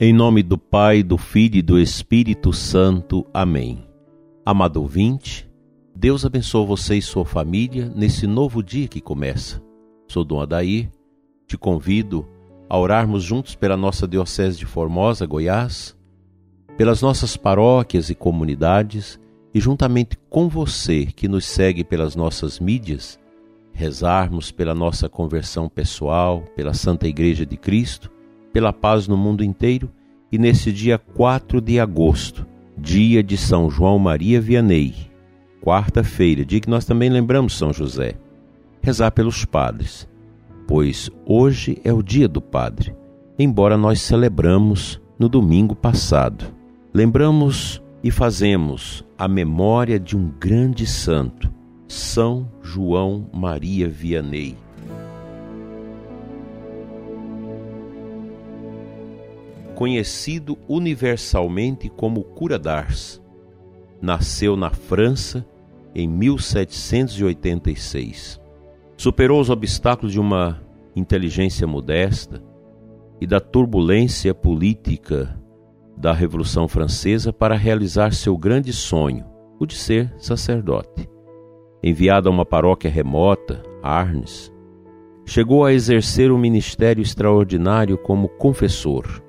Em nome do Pai, do Filho e do Espírito Santo. Amém. Amado ouvinte, Deus abençoe você e sua família nesse novo dia que começa. Sou Dom Adair, te convido a orarmos juntos pela nossa Diocese de Formosa, Goiás, pelas nossas paróquias e comunidades e juntamente com você que nos segue pelas nossas mídias, rezarmos pela nossa conversão pessoal, pela Santa Igreja de Cristo, pela paz no mundo inteiro e nesse dia 4 de agosto, dia de São João Maria Vianney, quarta-feira, dia que nós também lembramos São José, rezar pelos padres, pois hoje é o dia do padre, embora nós celebramos no domingo passado. Lembramos e fazemos a memória de um grande santo, São João Maria Vianney. Conhecido universalmente como Cura d'Ars, nasceu na França em 1786. Superou os obstáculos de uma inteligência modesta e da turbulência política da Revolução Francesa para realizar seu grande sonho, o de ser sacerdote. Enviado a uma paróquia remota, Arnes, chegou a exercer um ministério extraordinário como confessor,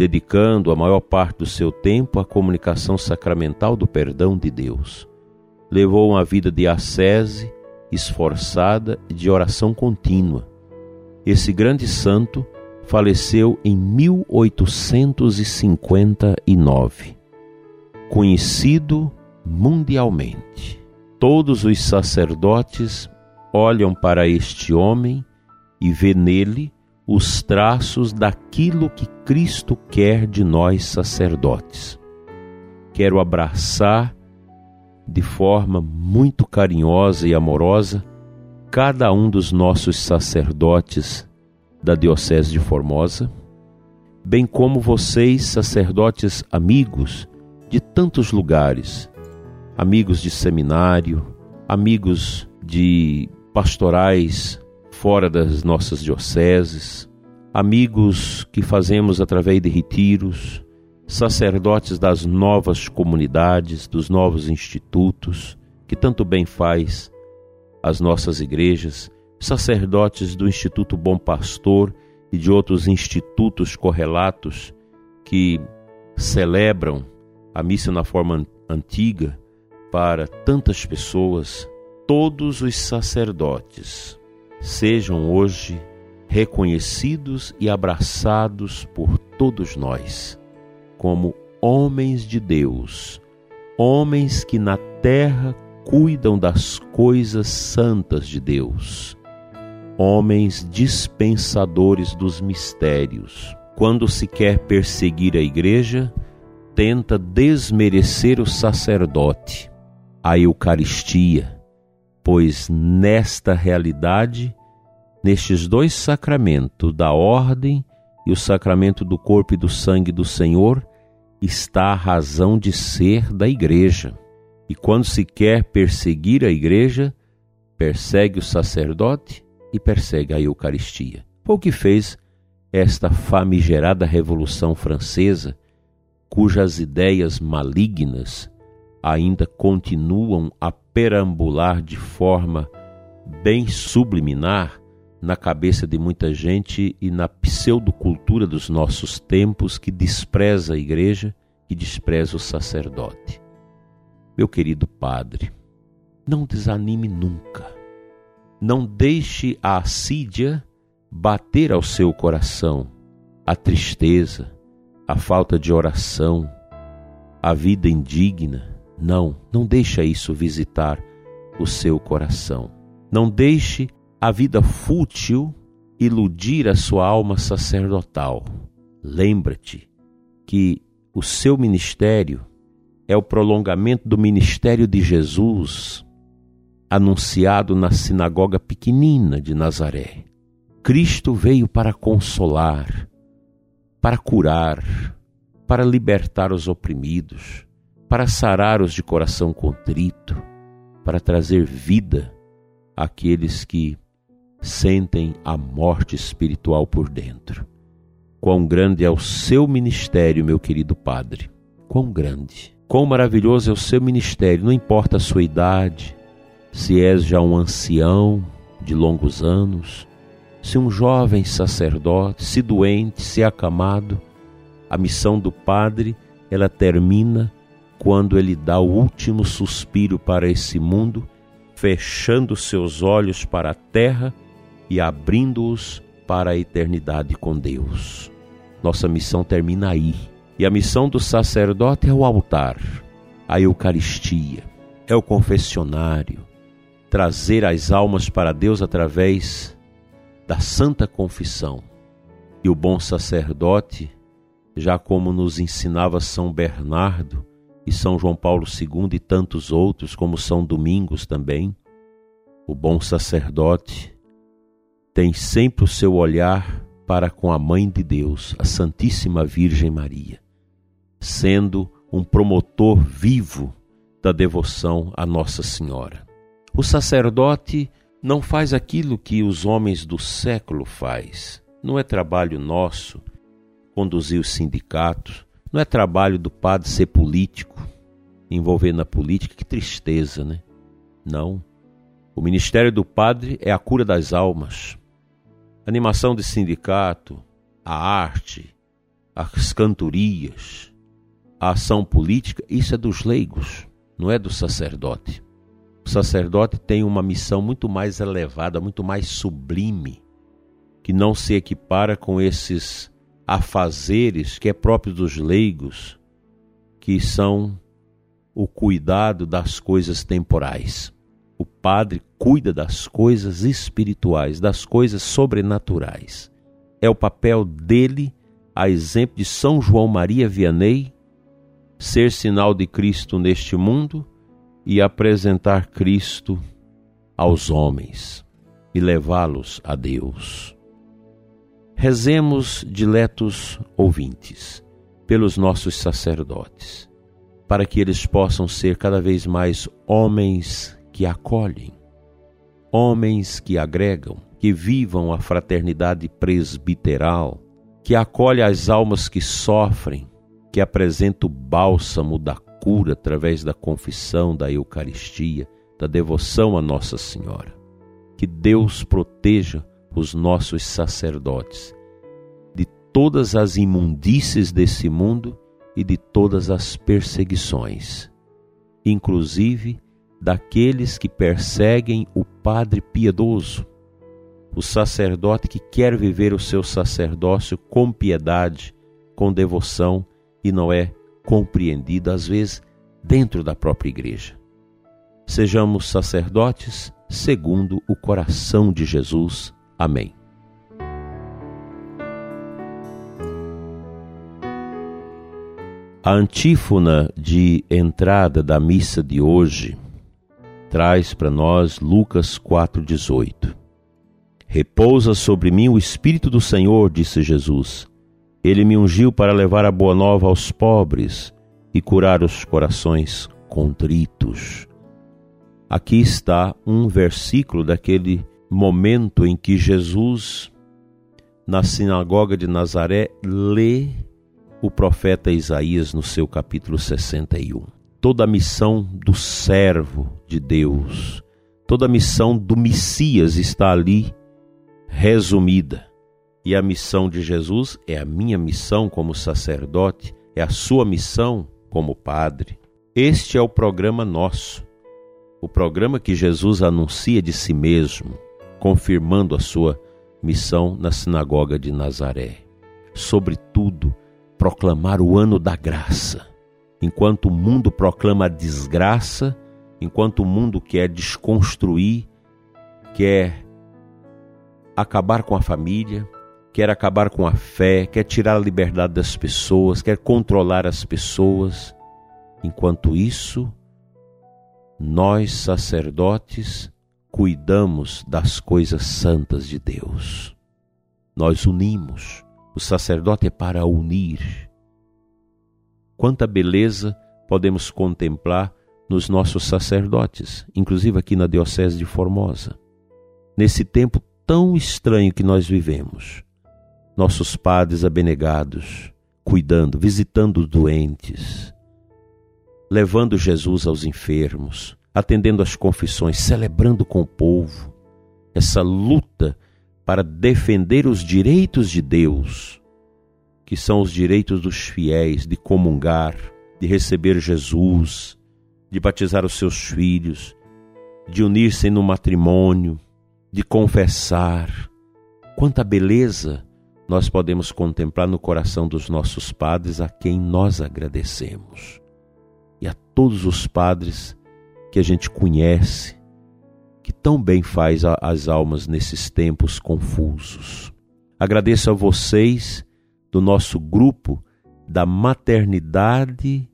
dedicando a maior parte do seu tempo à comunicação sacramental do perdão de Deus. Levou uma vida de ascese, esforçada e de oração contínua. Esse grande santo faleceu em 1859, conhecido mundialmente. Todos os sacerdotes olham para este homem e vê nele os traços daquilo que Cristo quer de nós sacerdotes. Quero abraçar de forma muito carinhosa e amorosa cada um dos nossos sacerdotes da Diocese de Formosa, bem como vocês, sacerdotes amigos de tantos lugares, amigos de seminário, amigos de pastorais fora das nossas dioceses, amigos que fazemos através de retiros, sacerdotes das novas comunidades, dos novos institutos, que tanto bem faz às nossas igrejas sacerdotes do Instituto Bom Pastor e de outros institutos correlatos que celebram a missa na forma antiga para tantas pessoas, todos os sacerdotes sejam hoje reconhecidos e abraçados por todos nós como homens de Deus, homens que na terra cuidam das coisas santas de Deus homens dispensadores dos mistérios. Quando se quer perseguir a igreja, tenta desmerecer o sacerdote, a Eucaristia, pois nesta realidade, nestes dois sacramentos, da ordem e o sacramento do corpo e do sangue do Senhor, está a razão de ser da igreja. E quando se quer perseguir a igreja, persegue o sacerdote e persegue a Eucaristia. Foi o que fez esta famigerada Revolução Francesa, cujas ideias malignas ainda continuam a perambular de forma bem subliminar na cabeça de muita gente e na pseudocultura dos nossos tempos que despreza a igreja e despreza o sacerdote. Meu querido padre, não desanime nunca não deixe a assídia bater ao seu coração, a tristeza, a falta de oração, a vida indigna. Não, não deixe isso visitar o seu coração. Não deixe a vida fútil iludir a sua alma sacerdotal. Lembra-te que o seu ministério é o prolongamento do ministério de Jesus anunciado na sinagoga pequenina de Nazaré. Cristo veio para consolar, para curar, para libertar os oprimidos, para sarar os de coração contrito, para trazer vida àqueles que sentem a morte espiritual por dentro. Quão grande é o seu ministério, meu querido Padre. Quão grande. Quão maravilhoso é o seu ministério, não importa a sua idade, se és já um ancião de longos anos, se um jovem sacerdote, se doente, se acamado, a missão do Padre, ela termina quando ele dá o último suspiro para esse mundo, fechando seus olhos para a terra e abrindo-os para a eternidade com Deus. Nossa missão termina aí. E a missão do sacerdote é o altar, a Eucaristia, é o confessionário, trazer as almas para Deus através da Santa Confissão. E o bom sacerdote, já como nos ensinava São Bernardo e São João Paulo II e tantos outros, como São Domingos também, o bom sacerdote tem sempre o seu olhar para com a Mãe de Deus, a Santíssima Virgem Maria, sendo um promotor vivo da devoção à Nossa Senhora. O sacerdote não faz aquilo que os homens do século faz. Não é trabalho nosso conduzir os sindicatos, não é trabalho do padre ser político, envolver na política, que tristeza, né? Não. O ministério do padre é a cura das almas. Animação de sindicato, a arte, as cantorias, a ação política, isso é dos leigos, não é do sacerdote. O sacerdote tem uma missão muito mais elevada, muito mais sublime, que não se equipara com esses afazeres que é próprio dos leigos, que são o cuidado das coisas temporais. O padre cuida das coisas espirituais, das coisas sobrenaturais. É o papel dele, a exemplo de São João Maria Vianney, ser sinal de Cristo neste mundo e apresentar Cristo aos homens e levá-los a Deus. Rezemos, diletos ouvintes, pelos nossos sacerdotes, para que eles possam ser cada vez mais homens que acolhem, homens que agregam, que vivam a fraternidade presbiteral, que acolhe as almas que sofrem, que apresenta o bálsamo da cura através da confissão, da Eucaristia, da devoção a Nossa Senhora. Que Deus proteja os nossos sacerdotes de todas as imundícies desse mundo e de todas as perseguições, inclusive daqueles que perseguem o padre piedoso, o sacerdote que quer viver o seu sacerdócio com piedade, com devoção e não é compreendido, às vezes, dentro da própria igreja. Sejamos sacerdotes segundo o coração de Jesus. Amém. A antífona de entrada da missa de hoje traz para nós Lucas 4,18. Repousa sobre mim o Espírito do Senhor, disse Jesus ele me ungiu para levar a boa nova aos pobres e curar os corações contritos. Aqui está um versículo daquele momento em que Jesus, na sinagoga de Nazaré, lê o profeta Isaías no seu capítulo 61. Toda a missão do servo de Deus, toda a missão do Messias está ali resumida. E a missão de Jesus é a minha missão como sacerdote, é a sua missão como padre. Este é o programa nosso, o programa que Jesus anuncia de si mesmo, confirmando a sua missão na sinagoga de Nazaré. Sobretudo, proclamar o ano da graça. Enquanto o mundo proclama a desgraça, enquanto o mundo quer desconstruir, quer acabar com a família, quer acabar com a fé, quer tirar a liberdade das pessoas, quer controlar as pessoas. Enquanto isso, nós sacerdotes cuidamos das coisas santas de Deus. Nós unimos. O sacerdote é para unir. Quanta beleza podemos contemplar nos nossos sacerdotes, inclusive aqui na Diocese de Formosa. Nesse tempo tão estranho que nós vivemos, nossos padres abnegados, cuidando, visitando os doentes, levando Jesus aos enfermos, atendendo às confissões, celebrando com o povo essa luta para defender os direitos de Deus, que são os direitos dos fiéis de comungar, de receber Jesus, de batizar os seus filhos, de unir-se no matrimônio, de confessar. Quanta beleza nós podemos contemplar no coração dos nossos padres a quem nós agradecemos. E a todos os padres que a gente conhece, que tão bem faz as almas nesses tempos confusos. Agradeço a vocês do nosso grupo da maternidade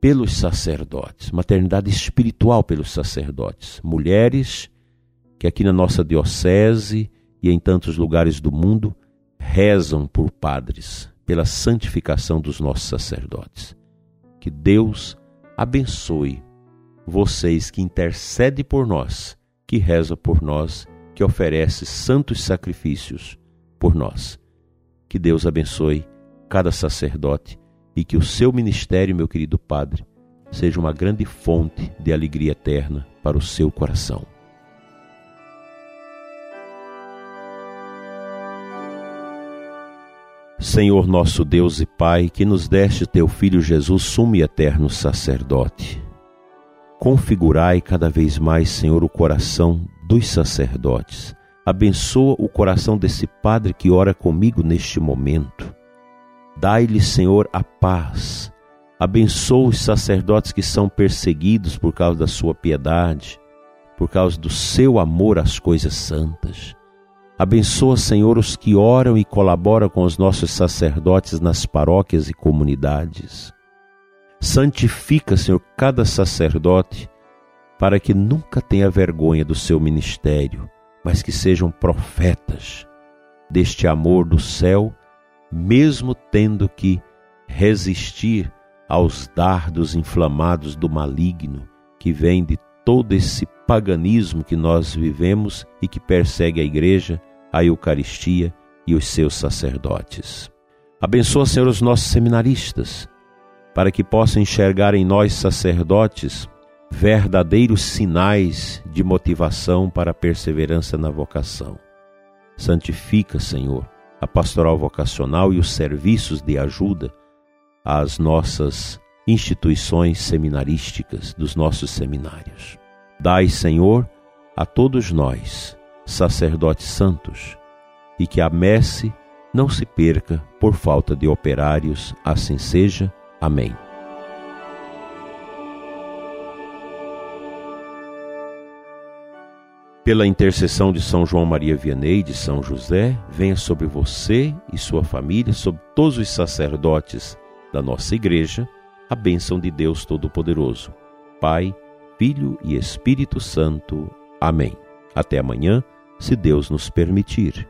pelos sacerdotes, maternidade espiritual pelos sacerdotes, mulheres que aqui na nossa diocese e em tantos lugares do mundo rezam por padres, pela santificação dos nossos sacerdotes. Que Deus abençoe vocês que intercede por nós, que reza por nós, que oferece santos sacrifícios por nós. Que Deus abençoe cada sacerdote e que o seu ministério, meu querido Padre, seja uma grande fonte de alegria eterna para o seu coração. Senhor nosso Deus e Pai, que nos deste teu Filho Jesus, sumo e eterno sacerdote, configurai cada vez mais, Senhor, o coração dos sacerdotes. Abençoa o coração desse Padre que ora comigo neste momento Dai-lhe, Senhor, a paz. Abençoa os sacerdotes que são perseguidos por causa da sua piedade, por causa do seu amor às coisas santas. Abençoa, Senhor, os que oram e colaboram com os nossos sacerdotes nas paróquias e comunidades. Santifica, Senhor, cada sacerdote para que nunca tenha vergonha do seu ministério, mas que sejam profetas deste amor do céu mesmo tendo que resistir aos dardos inflamados do maligno que vem de todo esse paganismo que nós vivemos e que persegue a igreja, a Eucaristia e os seus sacerdotes. Abençoa, Senhor, os nossos seminaristas, para que possam enxergar em nós sacerdotes verdadeiros sinais de motivação para a perseverança na vocação. Santifica, Senhor, a pastoral vocacional e os serviços de ajuda às nossas instituições seminarísticas, dos nossos seminários. Dai, Senhor, a todos nós, sacerdotes santos, e que a messe não se perca por falta de operários, assim seja. Amém. Pela intercessão de São João Maria Vianney e de São José, venha sobre você e sua família, sobre todos os sacerdotes da nossa igreja, a bênção de Deus Todo-Poderoso. Pai, Filho e Espírito Santo. Amém. Até amanhã, se Deus nos permitir.